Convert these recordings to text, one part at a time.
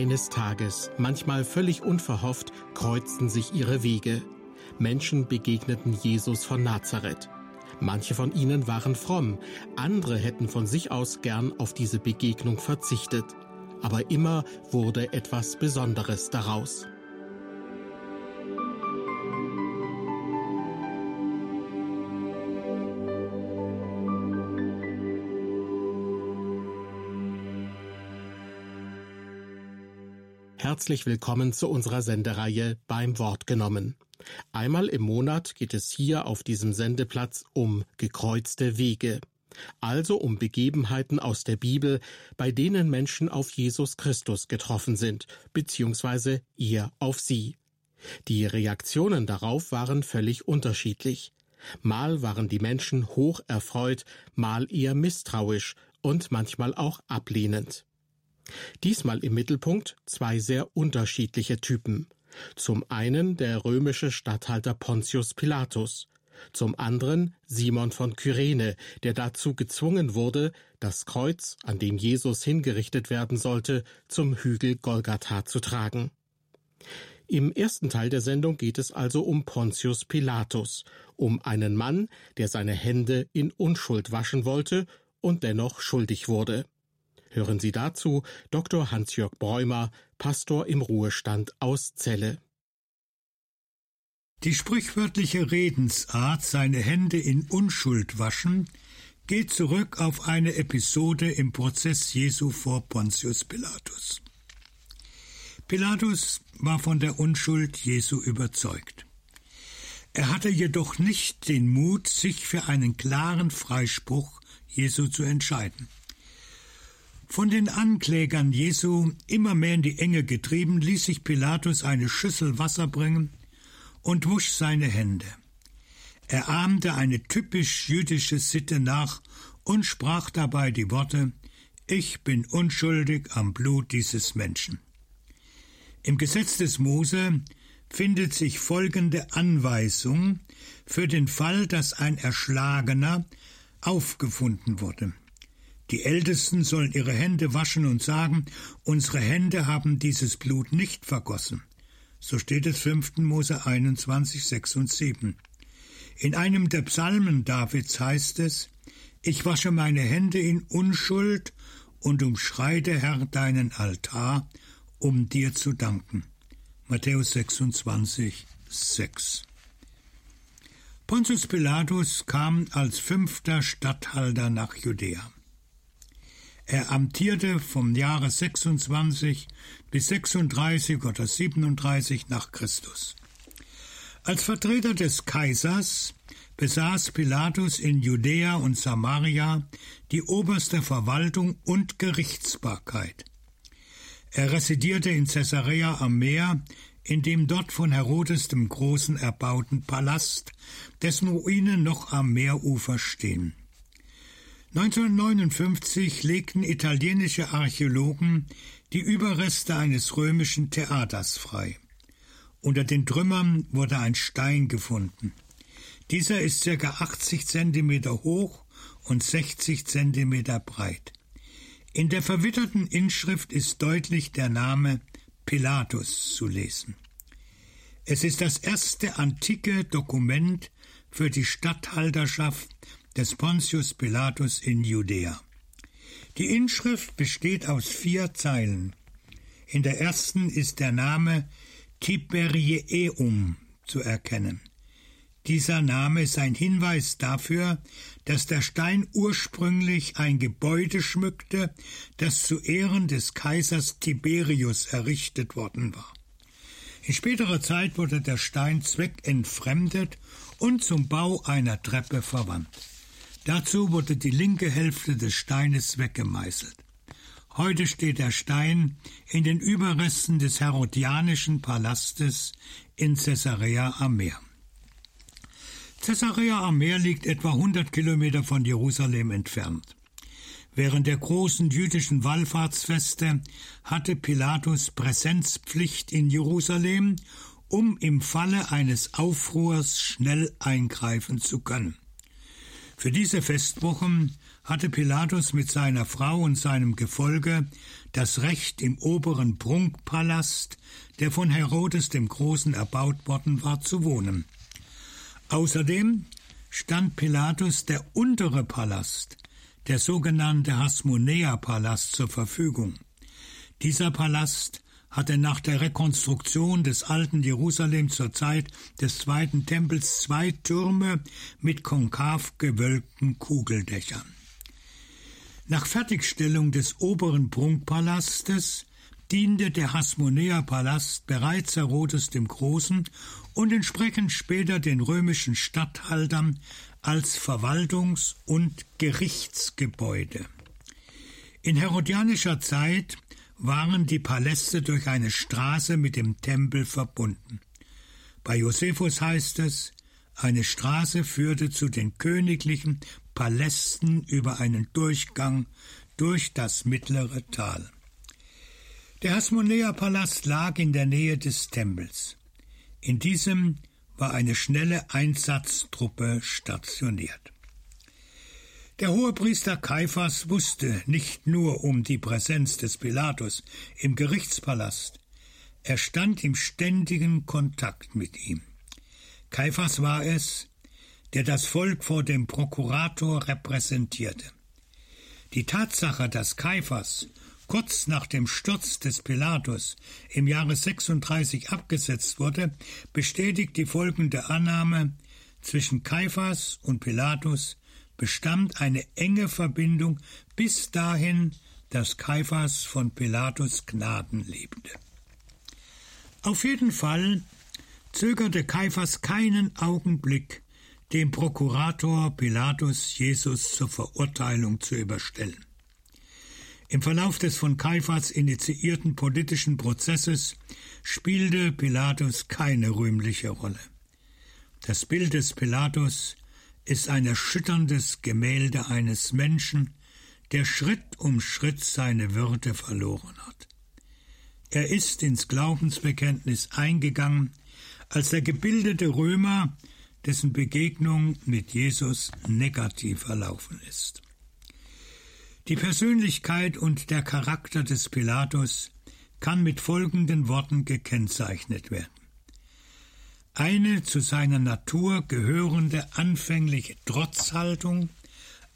Eines Tages, manchmal völlig unverhofft, kreuzten sich ihre Wege. Menschen begegneten Jesus von Nazareth. Manche von ihnen waren fromm, andere hätten von sich aus gern auf diese Begegnung verzichtet. Aber immer wurde etwas Besonderes daraus. Herzlich willkommen zu unserer Sendereihe beim Wort genommen. Einmal im Monat geht es hier auf diesem Sendeplatz um gekreuzte Wege, also um Begebenheiten aus der Bibel, bei denen Menschen auf Jesus Christus getroffen sind, beziehungsweise ihr auf sie. Die Reaktionen darauf waren völlig unterschiedlich. Mal waren die Menschen hoch erfreut, mal eher misstrauisch und manchmal auch ablehnend. Diesmal im Mittelpunkt zwei sehr unterschiedliche Typen. Zum einen der römische Statthalter Pontius Pilatus, zum anderen Simon von Kyrene, der dazu gezwungen wurde, das Kreuz, an dem Jesus hingerichtet werden sollte, zum Hügel Golgatha zu tragen. Im ersten Teil der Sendung geht es also um Pontius Pilatus, um einen Mann, der seine Hände in Unschuld waschen wollte und dennoch schuldig wurde. Hören Sie dazu Dr. Hans-Jörg Bräumer, Pastor im Ruhestand aus Celle. Die sprichwörtliche Redensart, seine Hände in Unschuld waschen, geht zurück auf eine Episode im Prozess Jesu vor Pontius Pilatus. Pilatus war von der Unschuld Jesu überzeugt. Er hatte jedoch nicht den Mut, sich für einen klaren Freispruch Jesu zu entscheiden. Von den Anklägern Jesu immer mehr in die Enge getrieben, ließ sich Pilatus eine Schüssel Wasser bringen und wusch seine Hände. Er ahmte eine typisch jüdische Sitte nach und sprach dabei die Worte Ich bin unschuldig am Blut dieses Menschen. Im Gesetz des Mose findet sich folgende Anweisung für den Fall, dass ein Erschlagener aufgefunden wurde. Die Ältesten sollen ihre Hände waschen und sagen, unsere Hände haben dieses Blut nicht vergossen. So steht es 5. Mose 21, 6 und 7. In einem der Psalmen Davids heißt es, ich wasche meine Hände in Unschuld und umschreite, Herr, deinen Altar, um dir zu danken. Matthäus 26, 6. Pontius Pilatus kam als fünfter Statthalter nach Judäa. Er amtierte vom Jahre 26 bis 36 oder 37 nach Christus. Als Vertreter des Kaisers besaß Pilatus in Judäa und Samaria die oberste Verwaltung und Gerichtsbarkeit. Er residierte in Caesarea am Meer, in dem dort von Herodes dem Großen erbauten Palast, dessen Ruinen noch am Meerufer stehen. 1959 legten italienische Archäologen die Überreste eines römischen Theaters frei. Unter den Trümmern wurde ein Stein gefunden. Dieser ist circa 80 Zentimeter hoch und 60 Zentimeter breit. In der verwitterten Inschrift ist deutlich der Name Pilatus zu lesen. Es ist das erste antike Dokument für die Statthalterschaft des Pontius Pilatus in Judäa. Die Inschrift besteht aus vier Zeilen. In der ersten ist der Name Tiberieum zu erkennen. Dieser Name ist ein Hinweis dafür, dass der Stein ursprünglich ein Gebäude schmückte, das zu Ehren des Kaisers Tiberius errichtet worden war. In späterer Zeit wurde der Stein zweckentfremdet und zum Bau einer Treppe verwandt. Dazu wurde die linke Hälfte des Steines weggemeißelt. Heute steht der Stein in den Überresten des Herodianischen Palastes in Caesarea am Meer. Caesarea am Meer liegt etwa 100 Kilometer von Jerusalem entfernt. Während der großen jüdischen Wallfahrtsfeste hatte Pilatus Präsenzpflicht in Jerusalem, um im Falle eines Aufruhrs schnell eingreifen zu können. Für diese Festwochen hatte Pilatus mit seiner Frau und seinem Gefolge das Recht im oberen Prunkpalast, der von Herodes dem Großen erbaut worden war, zu wohnen. Außerdem stand Pilatus der untere Palast, der sogenannte Hasmonea-Palast, zur Verfügung. Dieser Palast hatte nach der Rekonstruktion des alten Jerusalem zur Zeit des zweiten Tempels zwei Türme mit konkav gewölbten Kugeldächern. Nach Fertigstellung des oberen Prunkpalastes diente der Hasmonea-Palast bereits Herodes dem Großen und entsprechend später den römischen Statthaltern als Verwaltungs- und Gerichtsgebäude. In herodianischer Zeit waren die Paläste durch eine Straße mit dem Tempel verbunden. Bei Josephus heißt es, eine Straße führte zu den königlichen Palästen über einen Durchgang durch das mittlere Tal. Der Hasmonea-Palast lag in der Nähe des Tempels. In diesem war eine schnelle Einsatztruppe stationiert. Der Hohepriester Kaiphas wusste nicht nur um die Präsenz des Pilatus im Gerichtspalast, er stand im ständigen Kontakt mit ihm. Kaiphas war es, der das Volk vor dem Prokurator repräsentierte. Die Tatsache, dass Kaiphas kurz nach dem Sturz des Pilatus im Jahre 36 abgesetzt wurde, bestätigt die folgende Annahme, zwischen Kaiphas und Pilatus bestand eine enge Verbindung bis dahin, dass Kaiphas von Pilatus Gnaden lebte. Auf jeden Fall zögerte Kaiphas keinen Augenblick, dem Prokurator Pilatus Jesus zur Verurteilung zu überstellen. Im Verlauf des von Kaiphas initiierten politischen Prozesses spielte Pilatus keine rühmliche Rolle. Das Bild des Pilatus ist ein erschütterndes Gemälde eines Menschen, der Schritt um Schritt seine Würde verloren hat. Er ist ins Glaubensbekenntnis eingegangen als der gebildete Römer, dessen Begegnung mit Jesus negativ verlaufen ist. Die Persönlichkeit und der Charakter des Pilatus kann mit folgenden Worten gekennzeichnet werden. Eine zu seiner Natur gehörende anfängliche Trotzhaltung,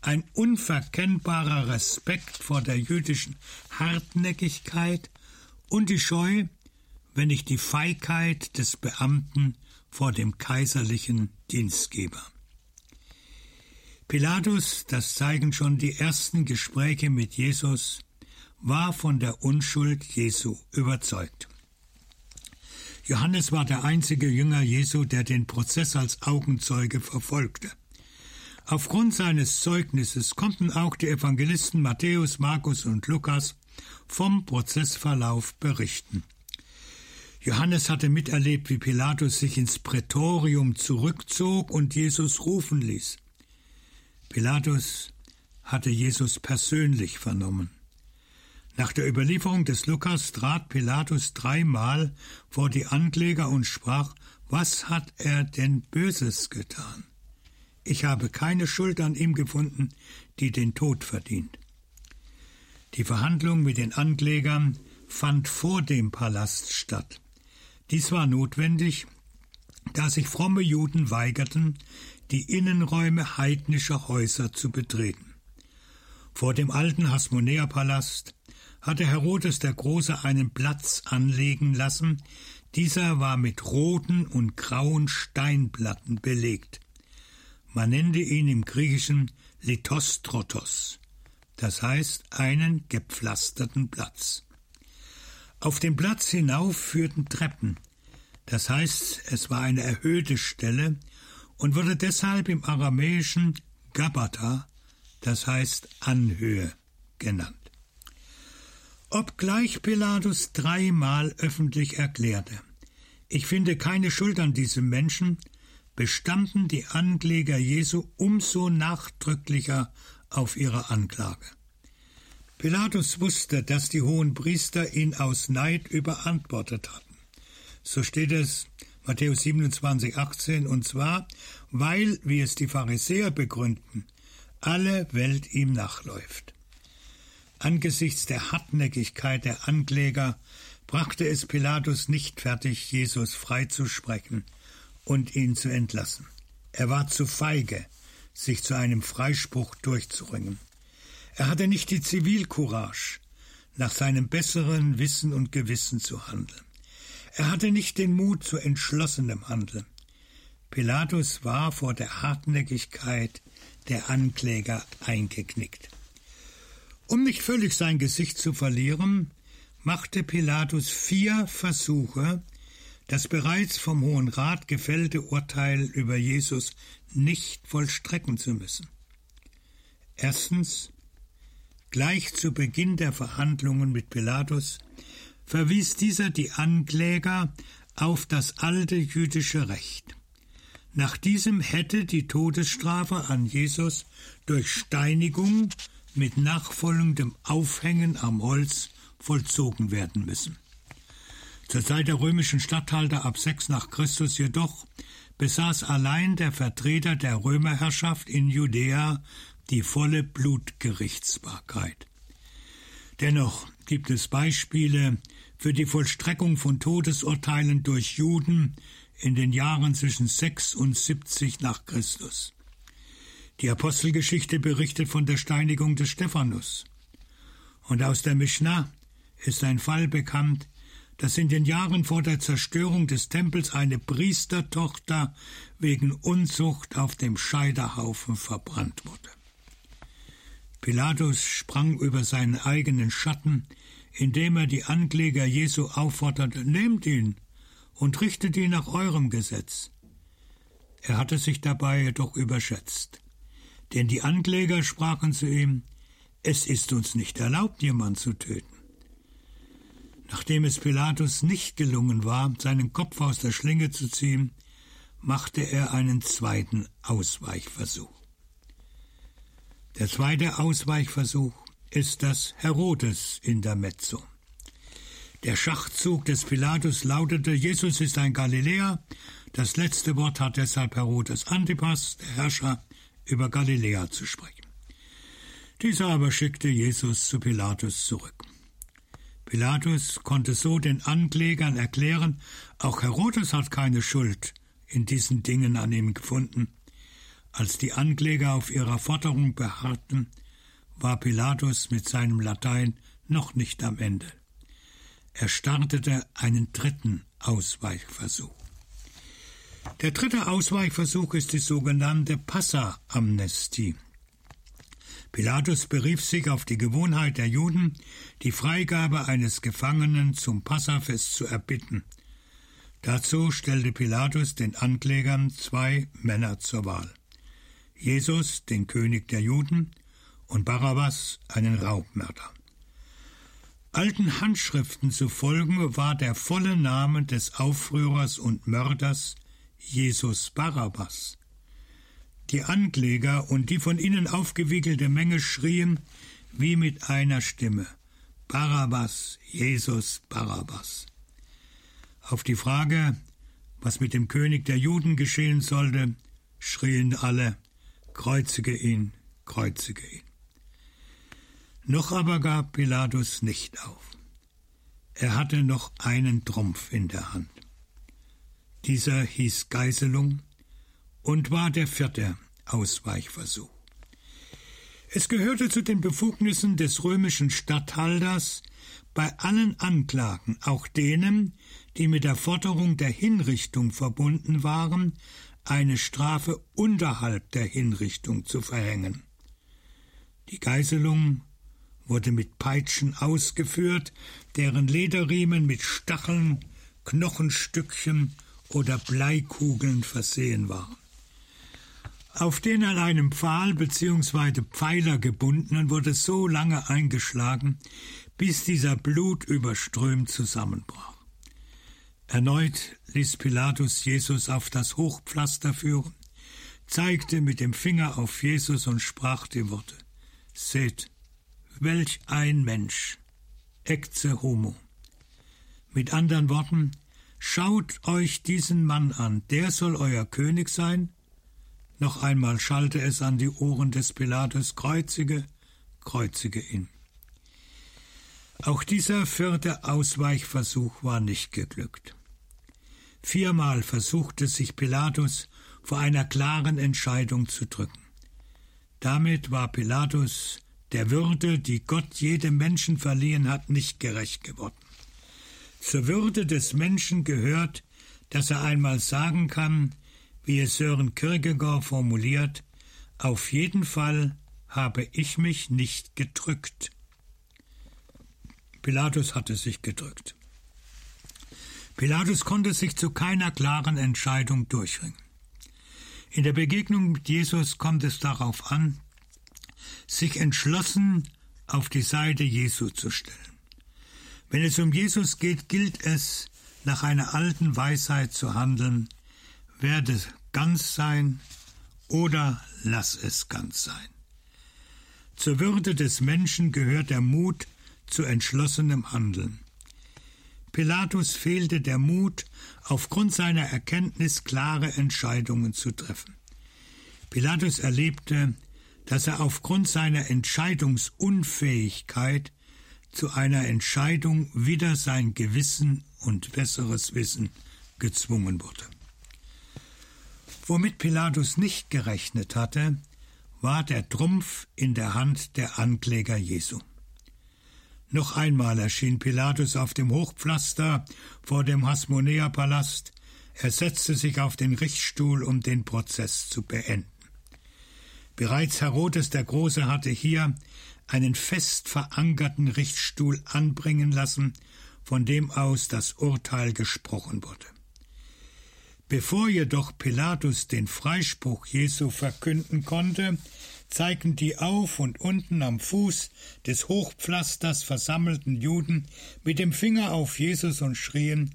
ein unverkennbarer Respekt vor der jüdischen Hartnäckigkeit und die Scheu, wenn nicht die Feigheit des Beamten vor dem kaiserlichen Dienstgeber. Pilatus, das zeigen schon die ersten Gespräche mit Jesus, war von der Unschuld Jesu überzeugt. Johannes war der einzige Jünger Jesu, der den Prozess als Augenzeuge verfolgte. Aufgrund seines Zeugnisses konnten auch die Evangelisten Matthäus, Markus und Lukas vom Prozessverlauf berichten. Johannes hatte miterlebt, wie Pilatus sich ins Prätorium zurückzog und Jesus rufen ließ. Pilatus hatte Jesus persönlich vernommen. Nach der Überlieferung des Lukas trat Pilatus dreimal vor die Ankläger und sprach, was hat er denn Böses getan? Ich habe keine Schuld an ihm gefunden, die den Tod verdient. Die Verhandlung mit den Anklägern fand vor dem Palast statt. Dies war notwendig, da sich fromme Juden weigerten, die Innenräume heidnischer Häuser zu betreten. Vor dem alten Hasmonea-Palast hatte Herodes der Große einen Platz anlegen lassen, dieser war mit roten und grauen Steinplatten belegt. Man nannte ihn im Griechischen Lithostrotos, das heißt einen gepflasterten Platz. Auf dem Platz hinauf führten Treppen, das heißt, es war eine erhöhte Stelle und wurde deshalb im Aramäischen Gabata, das heißt Anhöhe, genannt. Obgleich Pilatus dreimal öffentlich erklärte, ich finde keine Schuld an diesem Menschen, bestanden die Ankläger Jesu umso nachdrücklicher auf ihre Anklage. Pilatus wusste, dass die hohen Priester ihn aus Neid überantwortet hatten. So steht es Matthäus 27, 18, und zwar, weil, wie es die Pharisäer begründen, alle Welt ihm nachläuft. Angesichts der Hartnäckigkeit der Ankläger brachte es Pilatus nicht fertig, Jesus freizusprechen und ihn zu entlassen. Er war zu feige, sich zu einem Freispruch durchzuringen. Er hatte nicht die Zivilcourage, nach seinem besseren Wissen und Gewissen zu handeln. Er hatte nicht den Mut zu entschlossenem Handeln. Pilatus war vor der Hartnäckigkeit der Ankläger eingeknickt. Um nicht völlig sein Gesicht zu verlieren, machte Pilatus vier Versuche, das bereits vom Hohen Rat gefällte Urteil über Jesus nicht vollstrecken zu müssen. Erstens, gleich zu Beginn der Verhandlungen mit Pilatus verwies dieser die Ankläger auf das alte jüdische Recht. Nach diesem hätte die Todesstrafe an Jesus durch Steinigung mit nachfolgendem Aufhängen am Holz vollzogen werden müssen. Zur Zeit der römischen Statthalter ab 6 nach Christus jedoch besaß allein der Vertreter der Römerherrschaft in Judäa die volle Blutgerichtsbarkeit. Dennoch gibt es Beispiele für die Vollstreckung von Todesurteilen durch Juden in den Jahren zwischen 6 und 70 nach Christus. Die Apostelgeschichte berichtet von der Steinigung des Stephanus. Und aus der Mishnah ist ein Fall bekannt, dass in den Jahren vor der Zerstörung des Tempels eine Priestertochter wegen Unzucht auf dem Scheiterhaufen verbrannt wurde. Pilatus sprang über seinen eigenen Schatten, indem er die Ankläger Jesu aufforderte, nehmt ihn und richtet ihn nach eurem Gesetz. Er hatte sich dabei jedoch überschätzt, denn die Ankläger sprachen zu ihm, es ist uns nicht erlaubt, jemand zu töten. Nachdem es Pilatus nicht gelungen war, seinen Kopf aus der Schlinge zu ziehen, machte er einen zweiten Ausweichversuch. Der zweite Ausweichversuch ist das Herodes Intermezzo. Der Schachzug des Pilatus lautete, Jesus ist ein Galiläer. Das letzte Wort hat deshalb Herodes Antipas, der Herrscher, über Galiläa zu sprechen. Dieser aber schickte Jesus zu Pilatus zurück. Pilatus konnte so den Anklägern erklären, auch Herodes hat keine Schuld in diesen Dingen an ihm gefunden. Als die Ankläger auf ihrer Forderung beharrten, war Pilatus mit seinem Latein noch nicht am Ende. Er startete einen dritten Ausweichversuch. Der dritte Ausweichversuch ist die sogenannte Passa-Amnestie. Pilatus berief sich auf die Gewohnheit der Juden, die Freigabe eines Gefangenen zum Passafest zu erbitten. Dazu stellte Pilatus den Anklägern zwei Männer zur Wahl. Jesus, den König der Juden, und Barabbas, einen Raubmörder. Alten Handschriften zu folgen war der volle Name des Aufrührers und Mörders Jesus Barabbas. Die Ankläger und die von ihnen aufgewickelte Menge schrien wie mit einer Stimme Barabbas, Jesus Barabbas. Auf die Frage, was mit dem König der Juden geschehen sollte, schrien alle Kreuzige ihn, kreuzige ihn. Noch aber gab Pilatus nicht auf. Er hatte noch einen Trumpf in der Hand. Dieser hieß Geiselung und war der vierte Ausweichversuch. Es gehörte zu den Befugnissen des römischen Statthalters, bei allen Anklagen, auch denen, die mit der Forderung der Hinrichtung verbunden waren, eine Strafe unterhalb der Hinrichtung zu verhängen. Die Geiselung wurde mit Peitschen ausgeführt, deren Lederriemen mit Stacheln, Knochenstückchen oder Bleikugeln versehen waren. Auf den an einem Pfahl bzw. Pfeiler gebundenen wurde so lange eingeschlagen, bis dieser blutüberströmt zusammenbrach. Erneut ließ Pilatus Jesus auf das Hochpflaster führen, zeigte mit dem Finger auf Jesus und sprach die Worte Seht, welch ein Mensch, ecce homo. Mit anderen Worten, schaut euch diesen Mann an, der soll euer König sein? Noch einmal schallte es an die Ohren des Pilatus Kreuzige, kreuzige ihn. Auch dieser vierte Ausweichversuch war nicht geglückt. Viermal versuchte sich Pilatus vor einer klaren Entscheidung zu drücken. Damit war Pilatus der Würde, die Gott jedem Menschen verliehen hat, nicht gerecht geworden. Zur Würde des Menschen gehört, dass er einmal sagen kann, wie es Sören Kierkegaard formuliert, auf jeden Fall habe ich mich nicht gedrückt. Pilatus hatte sich gedrückt. Pilatus konnte sich zu keiner klaren Entscheidung durchringen. In der Begegnung mit Jesus kommt es darauf an, sich entschlossen auf die Seite Jesu zu stellen. Wenn es um Jesus geht, gilt es, nach einer alten Weisheit zu handeln, werde ganz sein oder lass es ganz sein. Zur Würde des Menschen gehört der Mut zu entschlossenem Handeln. Pilatus fehlte der Mut, aufgrund seiner Erkenntnis klare Entscheidungen zu treffen. Pilatus erlebte, dass er aufgrund seiner Entscheidungsunfähigkeit zu einer Entscheidung wider sein Gewissen und besseres Wissen gezwungen wurde. Womit Pilatus nicht gerechnet hatte, war der Trumpf in der Hand der Ankläger Jesu. Noch einmal erschien Pilatus auf dem Hochpflaster vor dem Hasmonäerpalast. Er setzte sich auf den Richtstuhl, um den Prozess zu beenden. Bereits Herodes der Große hatte hier einen fest verankerten Richtstuhl anbringen lassen, von dem aus das Urteil gesprochen wurde. Bevor jedoch Pilatus den Freispruch Jesu verkünden konnte, zeigten die auf und unten am Fuß des Hochpflasters versammelten Juden mit dem Finger auf Jesus und schrien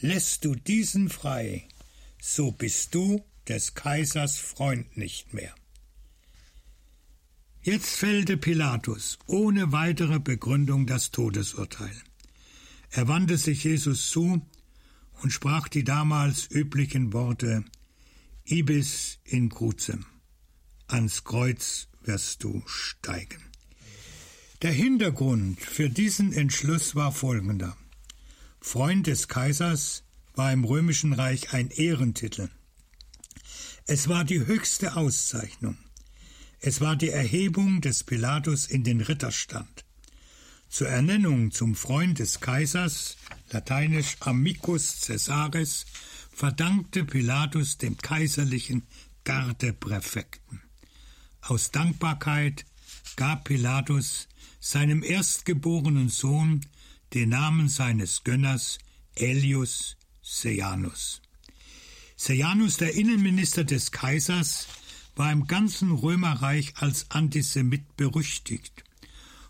Lässt du diesen frei, so bist du des Kaisers Freund nicht mehr. Jetzt fällte Pilatus ohne weitere Begründung das Todesurteil. Er wandte sich Jesus zu und sprach die damals üblichen Worte Ibis in crucem, ans Kreuz wirst du steigen. Der Hintergrund für diesen Entschluss war folgender. Freund des Kaisers war im römischen Reich ein Ehrentitel. Es war die höchste Auszeichnung. Es war die Erhebung des Pilatus in den Ritterstand. Zur Ernennung zum Freund des Kaisers, lateinisch Amicus Caesaris, verdankte Pilatus dem kaiserlichen Gardepräfekten. Aus Dankbarkeit gab Pilatus seinem erstgeborenen Sohn den Namen seines Gönners Elius Sejanus. Sejanus, der Innenminister des Kaisers, war im ganzen Römerreich als Antisemit berüchtigt.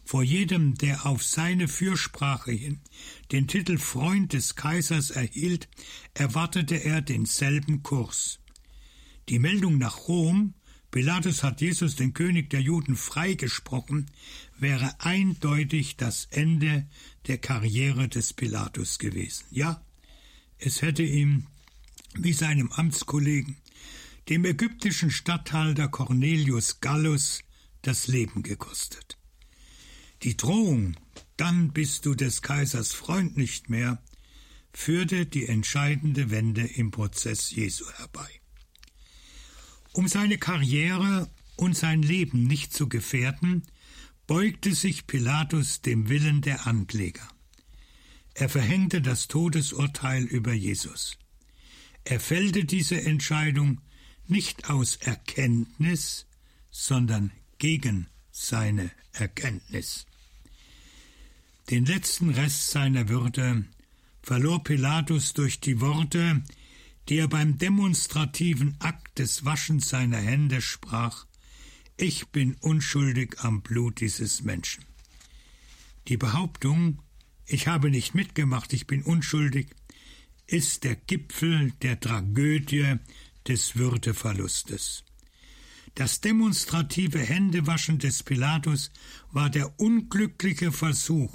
Vor jedem, der auf seine Fürsprache hin den Titel Freund des Kaisers erhielt, erwartete er denselben Kurs. Die Meldung nach Rom, Pilatus hat Jesus, den König der Juden, freigesprochen, wäre eindeutig das Ende der Karriere des Pilatus gewesen. Ja, es hätte ihm, wie seinem Amtskollegen, dem ägyptischen Statthalter Cornelius Gallus das Leben gekostet. Die Drohung, dann bist du des Kaisers Freund nicht mehr, führte die entscheidende Wende im Prozess Jesu herbei. Um seine Karriere und sein Leben nicht zu gefährden, beugte sich Pilatus dem Willen der Ankläger. Er verhängte das Todesurteil über Jesus. Er fällte diese Entscheidung nicht aus Erkenntnis, sondern gegen seine Erkenntnis. Den letzten Rest seiner Würde verlor Pilatus durch die Worte, die er beim demonstrativen Akt des Waschens seiner Hände sprach Ich bin unschuldig am Blut dieses Menschen. Die Behauptung, ich habe nicht mitgemacht, ich bin unschuldig, ist der Gipfel der Tragödie des Würdeverlustes. Das demonstrative Händewaschen des Pilatus war der unglückliche Versuch,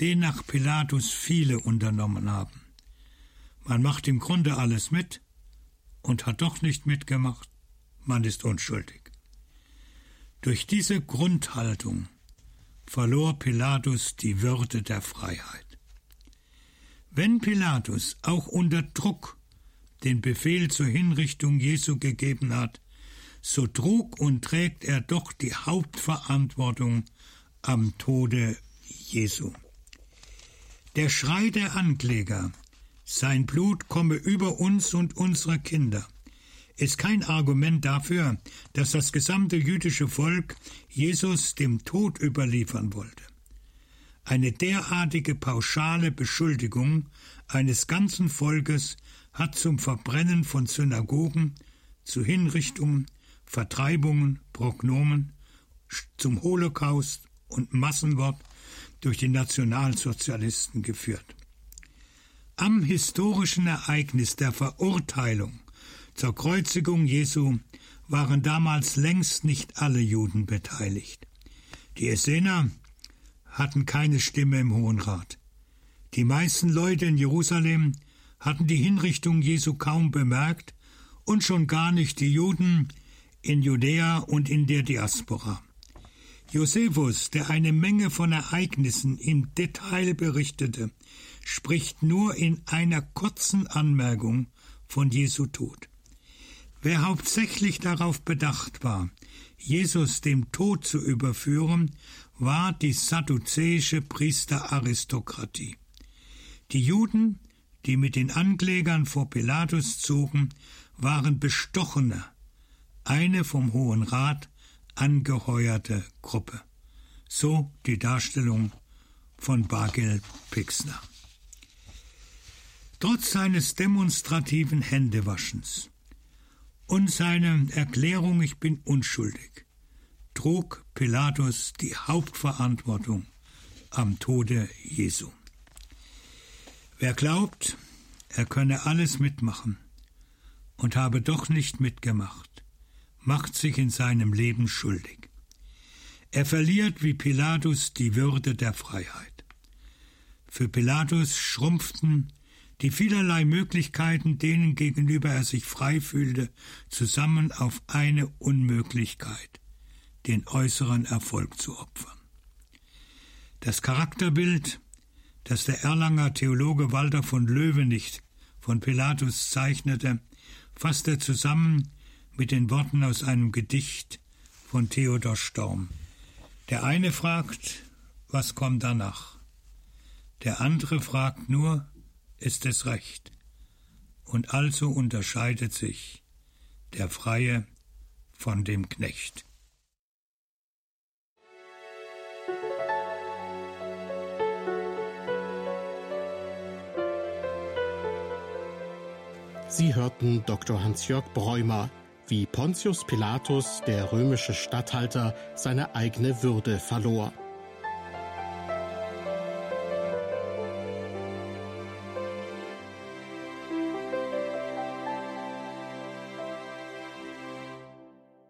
den nach Pilatus viele unternommen haben. Man macht im Grunde alles mit und hat doch nicht mitgemacht. man ist unschuldig. Durch diese Grundhaltung verlor Pilatus die Würde der Freiheit. Wenn Pilatus auch unter Druck den Befehl zur Hinrichtung Jesu gegeben hat, so trug und trägt er doch die Hauptverantwortung am Tode Jesu. Der Schrei der Ankläger, sein Blut komme über uns und unsere Kinder, ist kein Argument dafür, dass das gesamte jüdische Volk Jesus dem Tod überliefern wollte. Eine derartige pauschale Beschuldigung eines ganzen Volkes hat zum Verbrennen von Synagogen, zu Hinrichtungen, Vertreibungen, Prognomen, zum Holocaust und Massenwort durch die Nationalsozialisten geführt. Am historischen Ereignis der Verurteilung zur Kreuzigung Jesu waren damals längst nicht alle Juden beteiligt. Die Essener hatten keine Stimme im Hohen Rat. Die meisten Leute in Jerusalem hatten die Hinrichtung Jesu kaum bemerkt und schon gar nicht die Juden in Judäa und in der Diaspora. Josephus, der eine Menge von Ereignissen im Detail berichtete, spricht nur in einer kurzen Anmerkung von Jesu Tod. Wer hauptsächlich darauf bedacht war, Jesus dem Tod zu überführen, war die sadduzäische Priesteraristokratie. Die Juden, die mit den Anklägern vor Pilatus zogen, waren Bestochene, eine vom Hohen Rat angeheuerte Gruppe. So die Darstellung von Bagel Pixner. Trotz seines demonstrativen Händewaschens und seiner Erklärung, ich bin unschuldig, trug Pilatus die Hauptverantwortung am Tode Jesu. Wer glaubt, er könne alles mitmachen und habe doch nicht mitgemacht, macht sich in seinem Leben schuldig. Er verliert wie Pilatus die Würde der Freiheit. Für Pilatus schrumpften die vielerlei Möglichkeiten, denen gegenüber er sich frei fühlte, zusammen auf eine Unmöglichkeit, den äußeren Erfolg zu opfern. Das Charakterbild das der Erlanger Theologe Walter von Löwenicht von Pilatus zeichnete, fasst er zusammen mit den Worten aus einem Gedicht von Theodor Storm. Der eine fragt, was kommt danach? Der andere fragt nur, ist es recht? Und also unterscheidet sich der Freie von dem Knecht. Sie hörten Dr. Hans-Jörg Bräumer, wie Pontius Pilatus, der römische Statthalter, seine eigene Würde verlor.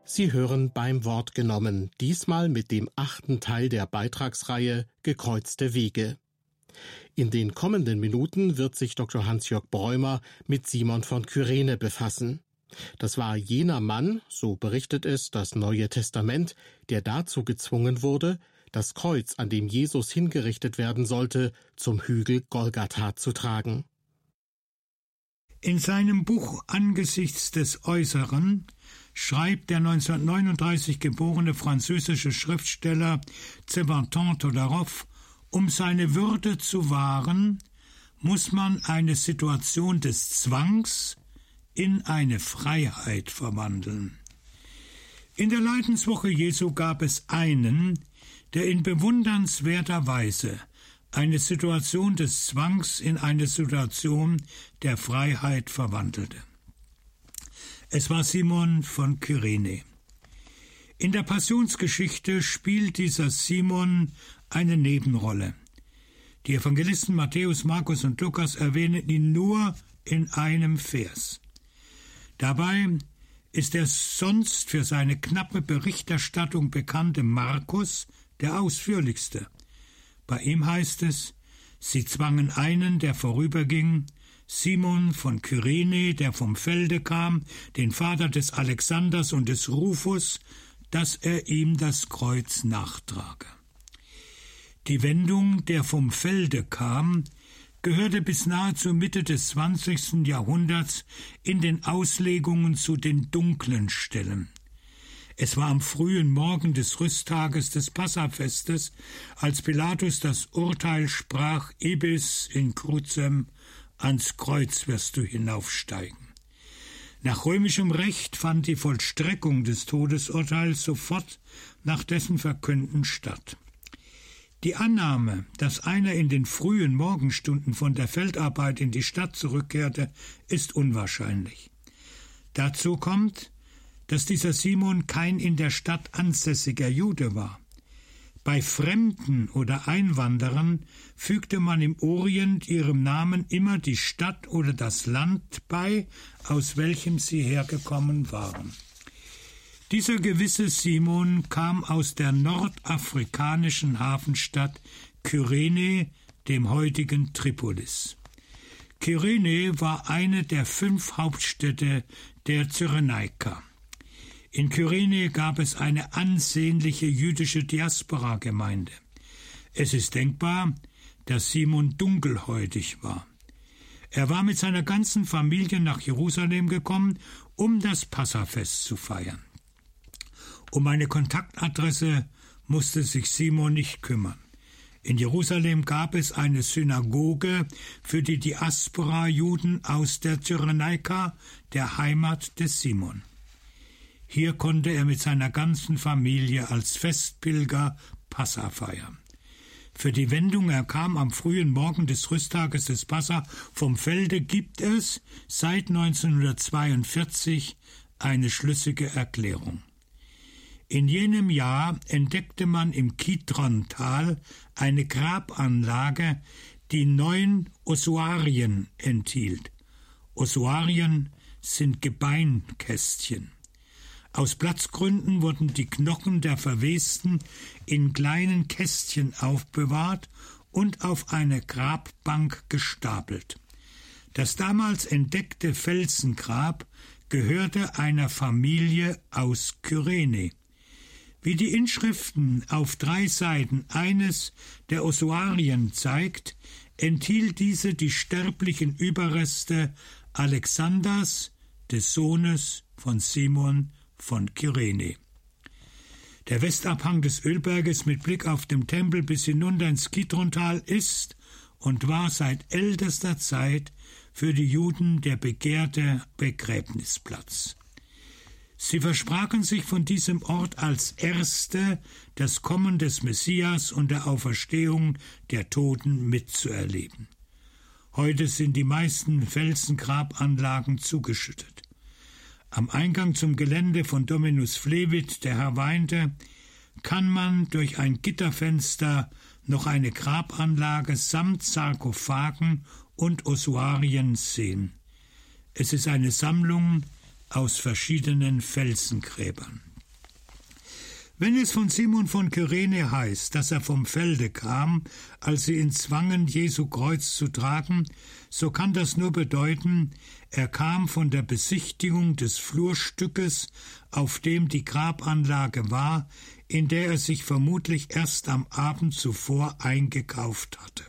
Sie hören beim Wort genommen, diesmal mit dem achten Teil der Beitragsreihe Gekreuzte Wege. In den kommenden Minuten wird sich Dr. Hans-Jörg Bräumer mit Simon von Kyrene befassen. Das war jener Mann, so berichtet es das Neue Testament, der dazu gezwungen wurde, das Kreuz, an dem Jesus hingerichtet werden sollte, zum Hügel Golgatha zu tragen. In seinem Buch Angesichts des Äußeren schreibt der 1939 geborene französische Schriftsteller Zebantin Todorov um seine Würde zu wahren, muss man eine Situation des Zwangs in eine Freiheit verwandeln. In der Leidenswoche Jesu gab es einen, der in bewundernswerter Weise eine Situation des Zwangs in eine Situation der Freiheit verwandelte. Es war Simon von Kyrene. In der Passionsgeschichte spielt dieser Simon eine Nebenrolle. Die Evangelisten Matthäus, Markus und Lukas erwähnen ihn nur in einem Vers. Dabei ist der sonst für seine knappe Berichterstattung bekannte Markus der ausführlichste. Bei ihm heißt es, sie zwangen einen, der vorüberging, Simon von Kyrene, der vom Felde kam, den Vater des Alexanders und des Rufus, dass er ihm das Kreuz nachtrage. Die Wendung, der vom Felde kam, gehörte bis nahezu Mitte des 20. Jahrhunderts in den Auslegungen zu den dunklen Stellen. Es war am frühen Morgen des Rüsttages des Passafestes, als Pilatus das Urteil sprach, Ibis in Crucem, ans Kreuz wirst du hinaufsteigen. Nach römischem Recht fand die Vollstreckung des Todesurteils sofort nach dessen Verkünden statt. Die Annahme, dass einer in den frühen Morgenstunden von der Feldarbeit in die Stadt zurückkehrte, ist unwahrscheinlich. Dazu kommt, dass dieser Simon kein in der Stadt ansässiger Jude war. Bei Fremden oder Einwanderern fügte man im Orient ihrem Namen immer die Stadt oder das Land bei, aus welchem sie hergekommen waren. Dieser gewisse Simon kam aus der nordafrikanischen Hafenstadt Kyrene, dem heutigen Tripolis. Kyrene war eine der fünf Hauptstädte der Cyrenaika. In Kyrene gab es eine ansehnliche jüdische Diaspora-Gemeinde. Es ist denkbar, dass Simon dunkelhäutig war. Er war mit seiner ganzen Familie nach Jerusalem gekommen, um das Passafest zu feiern. Um eine Kontaktadresse musste sich Simon nicht kümmern. In Jerusalem gab es eine Synagoge für die Diaspora-Juden aus der Cyrenaika, der Heimat des Simon. Hier konnte er mit seiner ganzen Familie als Festpilger Passa feiern. Für die Wendung, er kam am frühen Morgen des Rüsttages des Passa vom Felde, gibt es seit 1942 eine schlüssige Erklärung. In jenem Jahr entdeckte man im Kidron-Tal eine Grabanlage, die neun Ossuarien enthielt. Ossuarien sind Gebeinkästchen. Aus Platzgründen wurden die Knochen der Verwesten in kleinen Kästchen aufbewahrt und auf eine Grabbank gestapelt. Das damals entdeckte Felsengrab gehörte einer Familie aus Kyrene. Wie die Inschriften auf drei Seiten eines der Ossuarien zeigt, enthielt diese die sterblichen Überreste Alexanders, des Sohnes von Simon von Kyrene. Der Westabhang des Ölberges mit Blick auf den Tempel bis hinunter ins Kidrontal ist und war seit ältester Zeit für die Juden der begehrte Begräbnisplatz. Sie versprachen sich von diesem Ort als Erste das Kommen des Messias und der Auferstehung der Toten mitzuerleben. Heute sind die meisten Felsengrabanlagen zugeschüttet. Am Eingang zum Gelände von Dominus Flevit, der Herr weinte, kann man durch ein Gitterfenster noch eine Grabanlage samt Sarkophagen und Ossuarien sehen. Es ist eine Sammlung aus verschiedenen Felsengräbern. Wenn es von Simon von Kyrene heißt, dass er vom Felde kam, als sie ihn zwangen, Jesu Kreuz zu tragen, so kann das nur bedeuten, er kam von der Besichtigung des Flurstückes, auf dem die Grabanlage war, in der er sich vermutlich erst am Abend zuvor eingekauft hatte.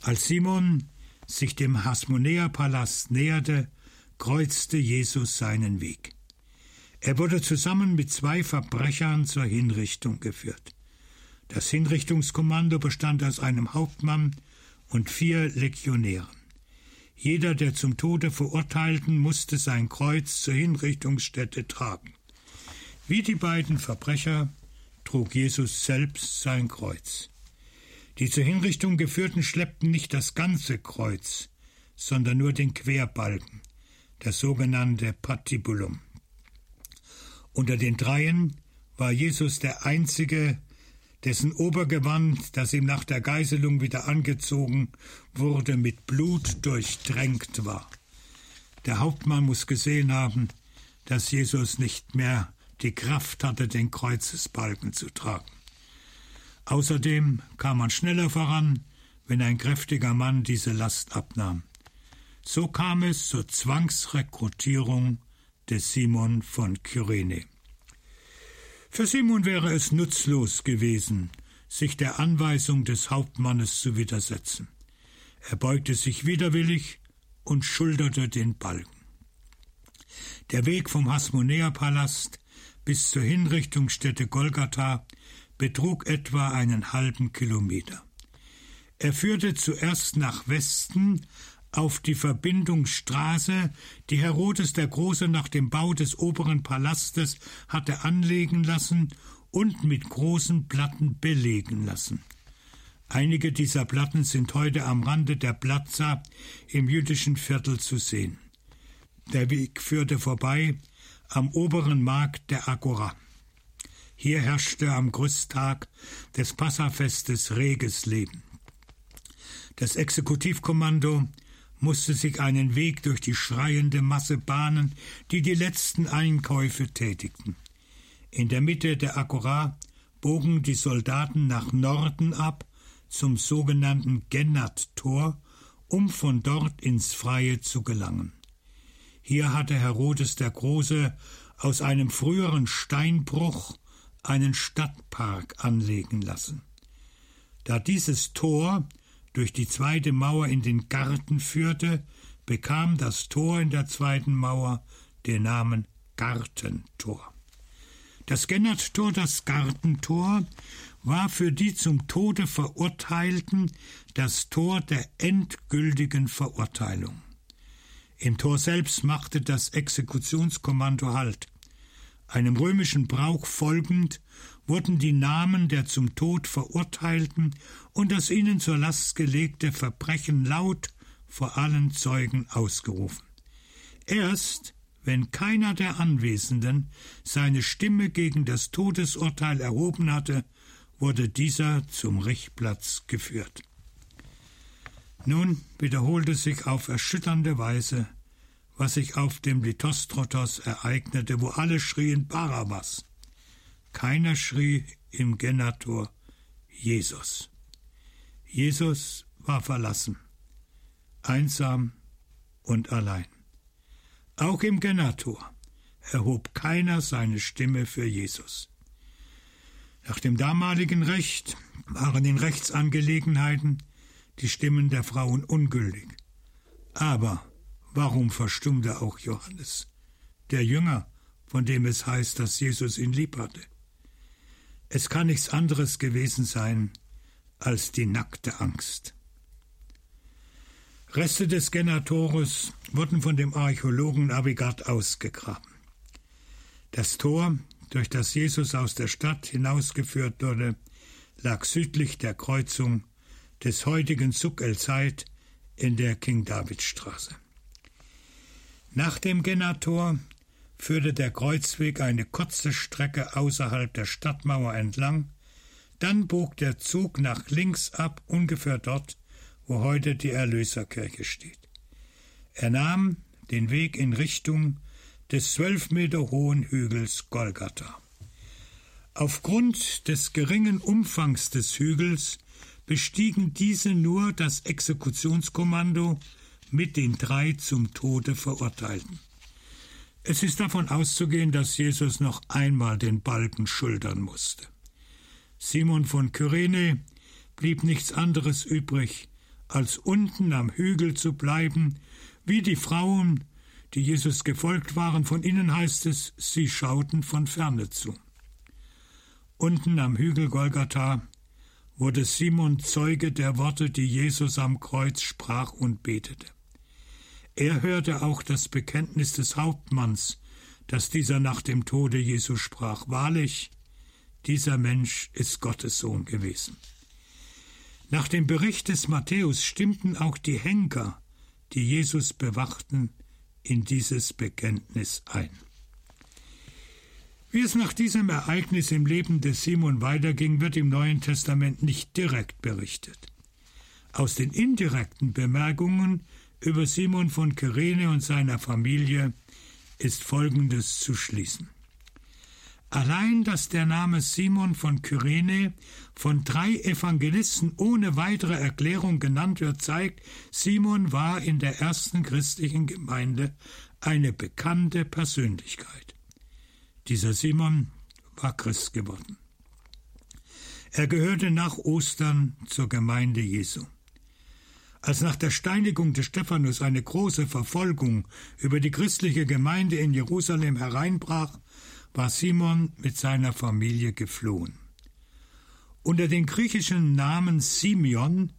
Als Simon sich dem Hasmonäerpalast näherte, kreuzte Jesus seinen Weg. Er wurde zusammen mit zwei Verbrechern zur Hinrichtung geführt. Das Hinrichtungskommando bestand aus einem Hauptmann und vier Legionären. Jeder der zum Tode Verurteilten musste sein Kreuz zur Hinrichtungsstätte tragen. Wie die beiden Verbrecher trug Jesus selbst sein Kreuz. Die zur Hinrichtung geführten schleppten nicht das ganze Kreuz, sondern nur den Querbalken, das sogenannte Patibulum. Unter den Dreien war Jesus der einzige, dessen Obergewand, das ihm nach der Geiselung wieder angezogen wurde, mit Blut durchtränkt war. Der Hauptmann muss gesehen haben, dass Jesus nicht mehr die Kraft hatte, den Kreuzesbalken zu tragen. Außerdem kam man schneller voran, wenn ein kräftiger Mann diese Last abnahm. So kam es zur Zwangsrekrutierung des Simon von Kyrene. Für Simon wäre es nutzlos gewesen, sich der Anweisung des Hauptmannes zu widersetzen. Er beugte sich widerwillig und schulterte den Balken. Der Weg vom Hasmonäerpalast bis zur Hinrichtungsstätte Golgatha betrug etwa einen halben Kilometer. Er führte zuerst nach Westen auf die Verbindungsstraße, die Herodes der Große nach dem Bau des oberen Palastes hatte anlegen lassen und mit großen Platten belegen lassen. Einige dieser Platten sind heute am Rande der Plaza im jüdischen Viertel zu sehen. Der Weg führte vorbei am oberen Markt der Agora. Hier herrschte am Grüßtag des Passafestes reges Leben. Das Exekutivkommando musste sich einen Weg durch die schreiende Masse bahnen, die die letzten Einkäufe tätigten. In der Mitte der Agora bogen die Soldaten nach Norden ab zum sogenannten Gennat-Tor, um von dort ins Freie zu gelangen. Hier hatte Herodes der Große aus einem früheren Steinbruch einen Stadtpark anlegen lassen. Da dieses Tor durch die zweite Mauer in den Garten führte, bekam das Tor in der zweiten Mauer den Namen Gartentor. Das Gennert-Tor, das Gartentor, war für die zum Tode Verurteilten das Tor der endgültigen Verurteilung. Im Tor selbst machte das Exekutionskommando Halt. Einem römischen Brauch folgend wurden die Namen der zum Tod Verurteilten und das ihnen zur Last gelegte Verbrechen laut vor allen Zeugen ausgerufen. Erst wenn keiner der Anwesenden seine Stimme gegen das Todesurteil erhoben hatte, wurde dieser zum Richtplatz geführt. Nun wiederholte sich auf erschütternde Weise, was sich auf dem Lithostrotos ereignete, wo alle schrien Barabbas. Keiner schrie im Genator Jesus. Jesus war verlassen, einsam und allein. Auch im Genator erhob keiner seine Stimme für Jesus. Nach dem damaligen Recht waren in Rechtsangelegenheiten die Stimmen der Frauen ungültig. Aber warum verstummte auch Johannes, der Jünger, von dem es heißt, dass Jesus ihn lieb hatte? Es kann nichts anderes gewesen sein als die nackte Angst. Reste des Genatores wurden von dem Archäologen Abigat ausgegraben. Das Tor, durch das Jesus aus der Stadt hinausgeführt wurde, lag südlich der Kreuzung des heutigen Suk el Zeit in der King David Straße. Nach dem Genator führte der Kreuzweg eine kurze Strecke außerhalb der Stadtmauer entlang, dann bog der Zug nach links ab, ungefähr dort, wo heute die Erlöserkirche steht. Er nahm den Weg in Richtung des zwölf Meter hohen Hügels Golgatha. Aufgrund des geringen Umfangs des Hügels bestiegen diese nur das Exekutionskommando mit den drei zum Tode Verurteilten. Es ist davon auszugehen, dass Jesus noch einmal den Balken schultern musste. Simon von Kyrene blieb nichts anderes übrig, als unten am Hügel zu bleiben, wie die Frauen, die Jesus gefolgt waren, von ihnen heißt es, sie schauten von ferne zu. Unten am Hügel Golgatha wurde Simon Zeuge der Worte, die Jesus am Kreuz sprach und betete. Er hörte auch das Bekenntnis des Hauptmanns, das dieser nach dem Tode Jesu sprach. Wahrlich, dieser Mensch ist Gottes Sohn gewesen. Nach dem Bericht des Matthäus stimmten auch die Henker, die Jesus bewachten, in dieses Bekenntnis ein. Wie es nach diesem Ereignis im Leben des Simon weiterging, wird im Neuen Testament nicht direkt berichtet. Aus den indirekten Bemerkungen über Simon von Kyrene und seiner Familie ist Folgendes zu schließen. Allein, dass der Name Simon von Kyrene von drei Evangelisten ohne weitere Erklärung genannt wird, zeigt, Simon war in der ersten christlichen Gemeinde eine bekannte Persönlichkeit. Dieser Simon war Christ geworden. Er gehörte nach Ostern zur Gemeinde Jesu. Als nach der Steinigung des Stephanus eine große Verfolgung über die christliche Gemeinde in Jerusalem hereinbrach, war Simon mit seiner Familie geflohen. Unter dem griechischen Namen Simeon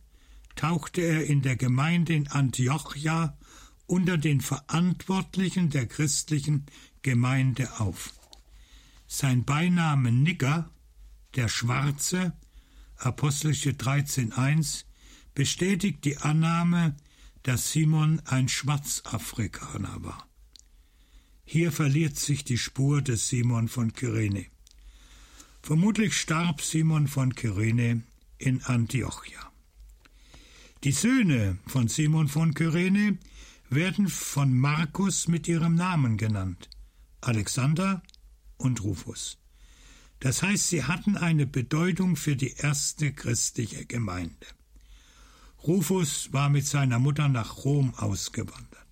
tauchte er in der Gemeinde in Antiochia unter den Verantwortlichen der christlichen Gemeinde auf. Sein Beiname Nigger, der Schwarze, Apostelische 13.1, bestätigt die Annahme, dass Simon ein Schwarzafrikaner war. Hier verliert sich die Spur des Simon von Kyrene. Vermutlich starb Simon von Kyrene in Antiochia. Die Söhne von Simon von Kyrene werden von Markus mit ihrem Namen genannt: Alexander und Rufus. Das heißt, sie hatten eine Bedeutung für die erste christliche Gemeinde. Rufus war mit seiner Mutter nach Rom ausgewandert.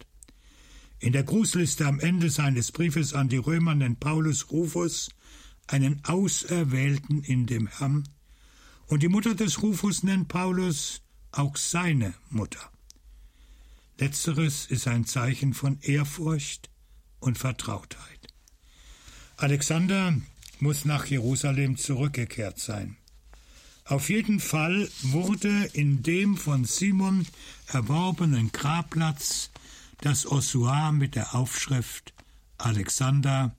In der Grußliste am Ende seines Briefes an die Römer nennt Paulus Rufus einen Auserwählten in dem Herrn, und die Mutter des Rufus nennt Paulus auch seine Mutter. Letzteres ist ein Zeichen von Ehrfurcht und Vertrautheit. Alexander muss nach Jerusalem zurückgekehrt sein. Auf jeden Fall wurde in dem von Simon erworbenen Grabplatz das Ossuar mit der Aufschrift Alexander,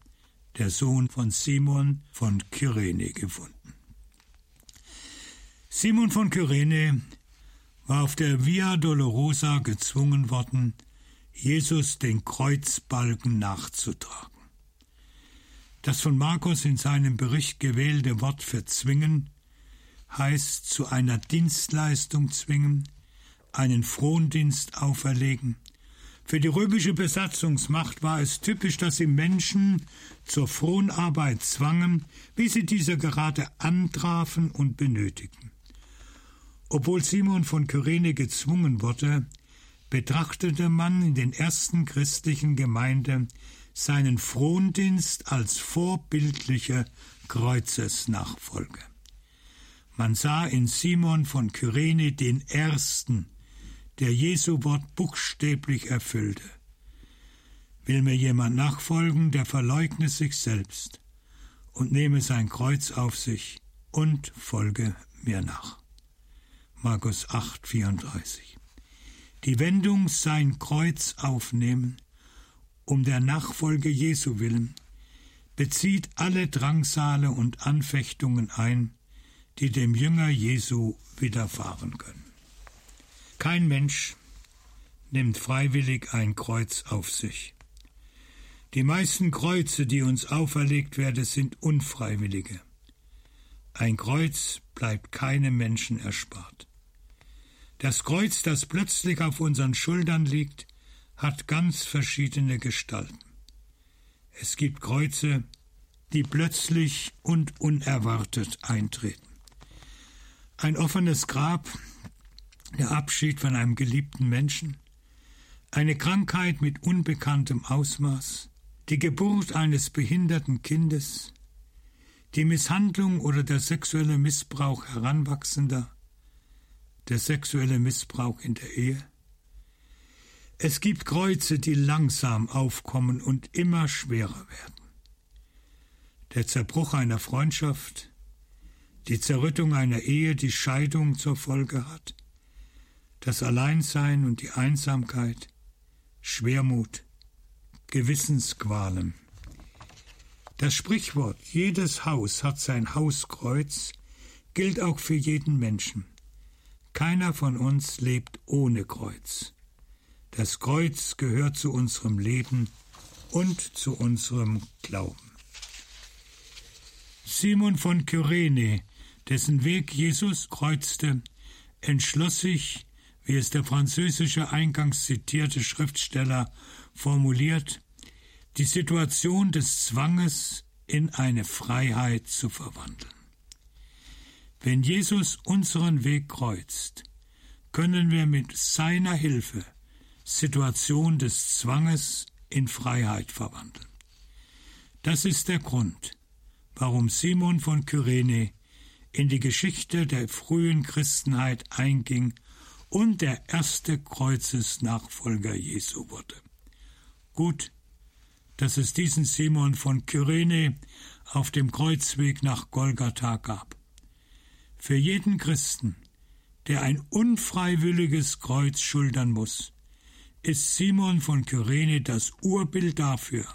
der Sohn von Simon von Kyrene, gefunden. Simon von Kyrene war auf der Via Dolorosa gezwungen worden, Jesus den Kreuzbalken nachzutragen. Das von Markus in seinem Bericht gewählte Wort für zwingen heißt zu einer Dienstleistung zwingen, einen Frondienst auferlegen, für die römische Besatzungsmacht war es typisch, dass sie Menschen zur Fronarbeit zwangen, wie sie diese gerade antrafen und benötigten. Obwohl Simon von Kyrene gezwungen wurde, betrachtete man in den ersten christlichen Gemeinden seinen Frondienst als vorbildliche Kreuzesnachfolge. Man sah in Simon von Kyrene den ersten, der Jesu Wort buchstäblich erfüllte. Will mir jemand nachfolgen, der verleugne sich selbst und nehme sein Kreuz auf sich und folge mir nach. Markus 8, 34. Die Wendung sein Kreuz aufnehmen, um der Nachfolge Jesu willen, bezieht alle Drangsale und Anfechtungen ein, die dem Jünger Jesu widerfahren können. Kein Mensch nimmt freiwillig ein Kreuz auf sich. Die meisten Kreuze, die uns auferlegt werden, sind unfreiwillige. Ein Kreuz bleibt keinem Menschen erspart. Das Kreuz, das plötzlich auf unseren Schultern liegt, hat ganz verschiedene Gestalten. Es gibt Kreuze, die plötzlich und unerwartet eintreten. Ein offenes Grab der Abschied von einem geliebten Menschen, eine Krankheit mit unbekanntem Ausmaß, die Geburt eines behinderten Kindes, die Misshandlung oder der sexuelle Missbrauch Heranwachsender, der sexuelle Missbrauch in der Ehe. Es gibt Kreuze, die langsam aufkommen und immer schwerer werden. Der Zerbruch einer Freundschaft, die Zerrüttung einer Ehe, die Scheidung zur Folge hat, das Alleinsein und die Einsamkeit, Schwermut, Gewissensqualen. Das Sprichwort jedes Haus hat sein Hauskreuz gilt auch für jeden Menschen. Keiner von uns lebt ohne Kreuz. Das Kreuz gehört zu unserem Leben und zu unserem Glauben. Simon von Kyrene, dessen Weg Jesus kreuzte, entschloss sich, wie es der französische eingangs zitierte Schriftsteller formuliert, die Situation des Zwanges in eine Freiheit zu verwandeln. Wenn Jesus unseren Weg kreuzt, können wir mit seiner Hilfe Situation des Zwanges in Freiheit verwandeln. Das ist der Grund, warum Simon von Kyrene in die Geschichte der frühen Christenheit einging und der erste Kreuzesnachfolger Jesu wurde. Gut, dass es diesen Simon von Kyrene auf dem Kreuzweg nach Golgatha gab. Für jeden Christen, der ein unfreiwilliges Kreuz schultern muss, ist Simon von Kyrene das Urbild dafür,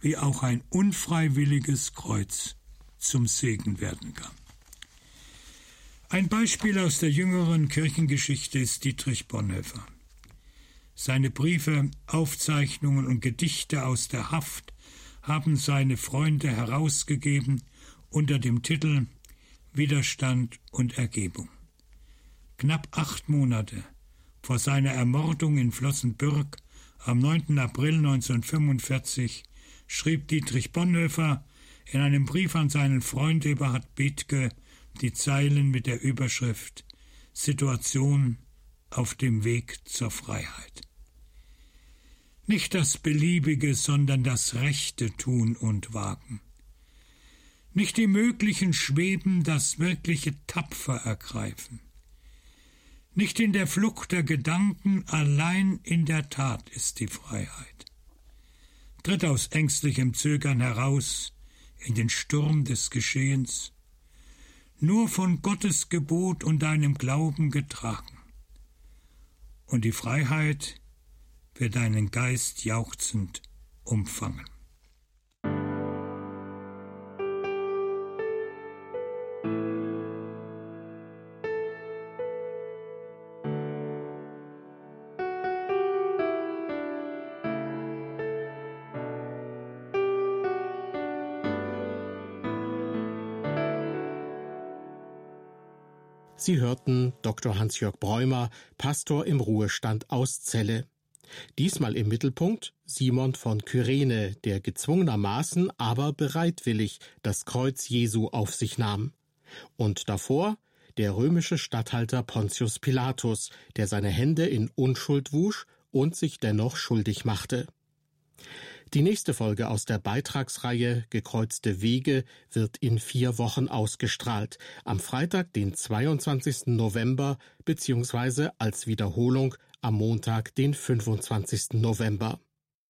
wie auch ein unfreiwilliges Kreuz zum Segen werden kann. Ein Beispiel aus der jüngeren Kirchengeschichte ist Dietrich Bonhoeffer. Seine Briefe, Aufzeichnungen und Gedichte aus der Haft haben seine Freunde herausgegeben unter dem Titel Widerstand und Ergebung. Knapp acht Monate vor seiner Ermordung in Flossenbürg am 9. April 1945 schrieb Dietrich Bonhoeffer in einem Brief an seinen Freund Eberhard Bethke die Zeilen mit der Überschrift Situation auf dem Weg zur Freiheit. Nicht das Beliebige, sondern das Rechte tun und wagen. Nicht die möglichen Schweben, das wirkliche tapfer ergreifen. Nicht in der Flucht der Gedanken, allein in der Tat ist die Freiheit. Tritt aus ängstlichem Zögern heraus in den Sturm des Geschehens, nur von Gottes Gebot und deinem Glauben getragen. Und die Freiheit wird deinen Geist jauchzend umfangen. Dr. Hans-Jörg Bräumer, Pastor im Ruhestand aus Celle. Diesmal im Mittelpunkt Simon von Kyrene, der gezwungenermaßen, aber bereitwillig das Kreuz Jesu auf sich nahm. Und davor der römische Statthalter Pontius Pilatus, der seine Hände in Unschuld wusch und sich dennoch schuldig machte. Die nächste Folge aus der Beitragsreihe Gekreuzte Wege wird in vier Wochen ausgestrahlt, am Freitag, den 22. November, beziehungsweise als Wiederholung am Montag, den 25. November.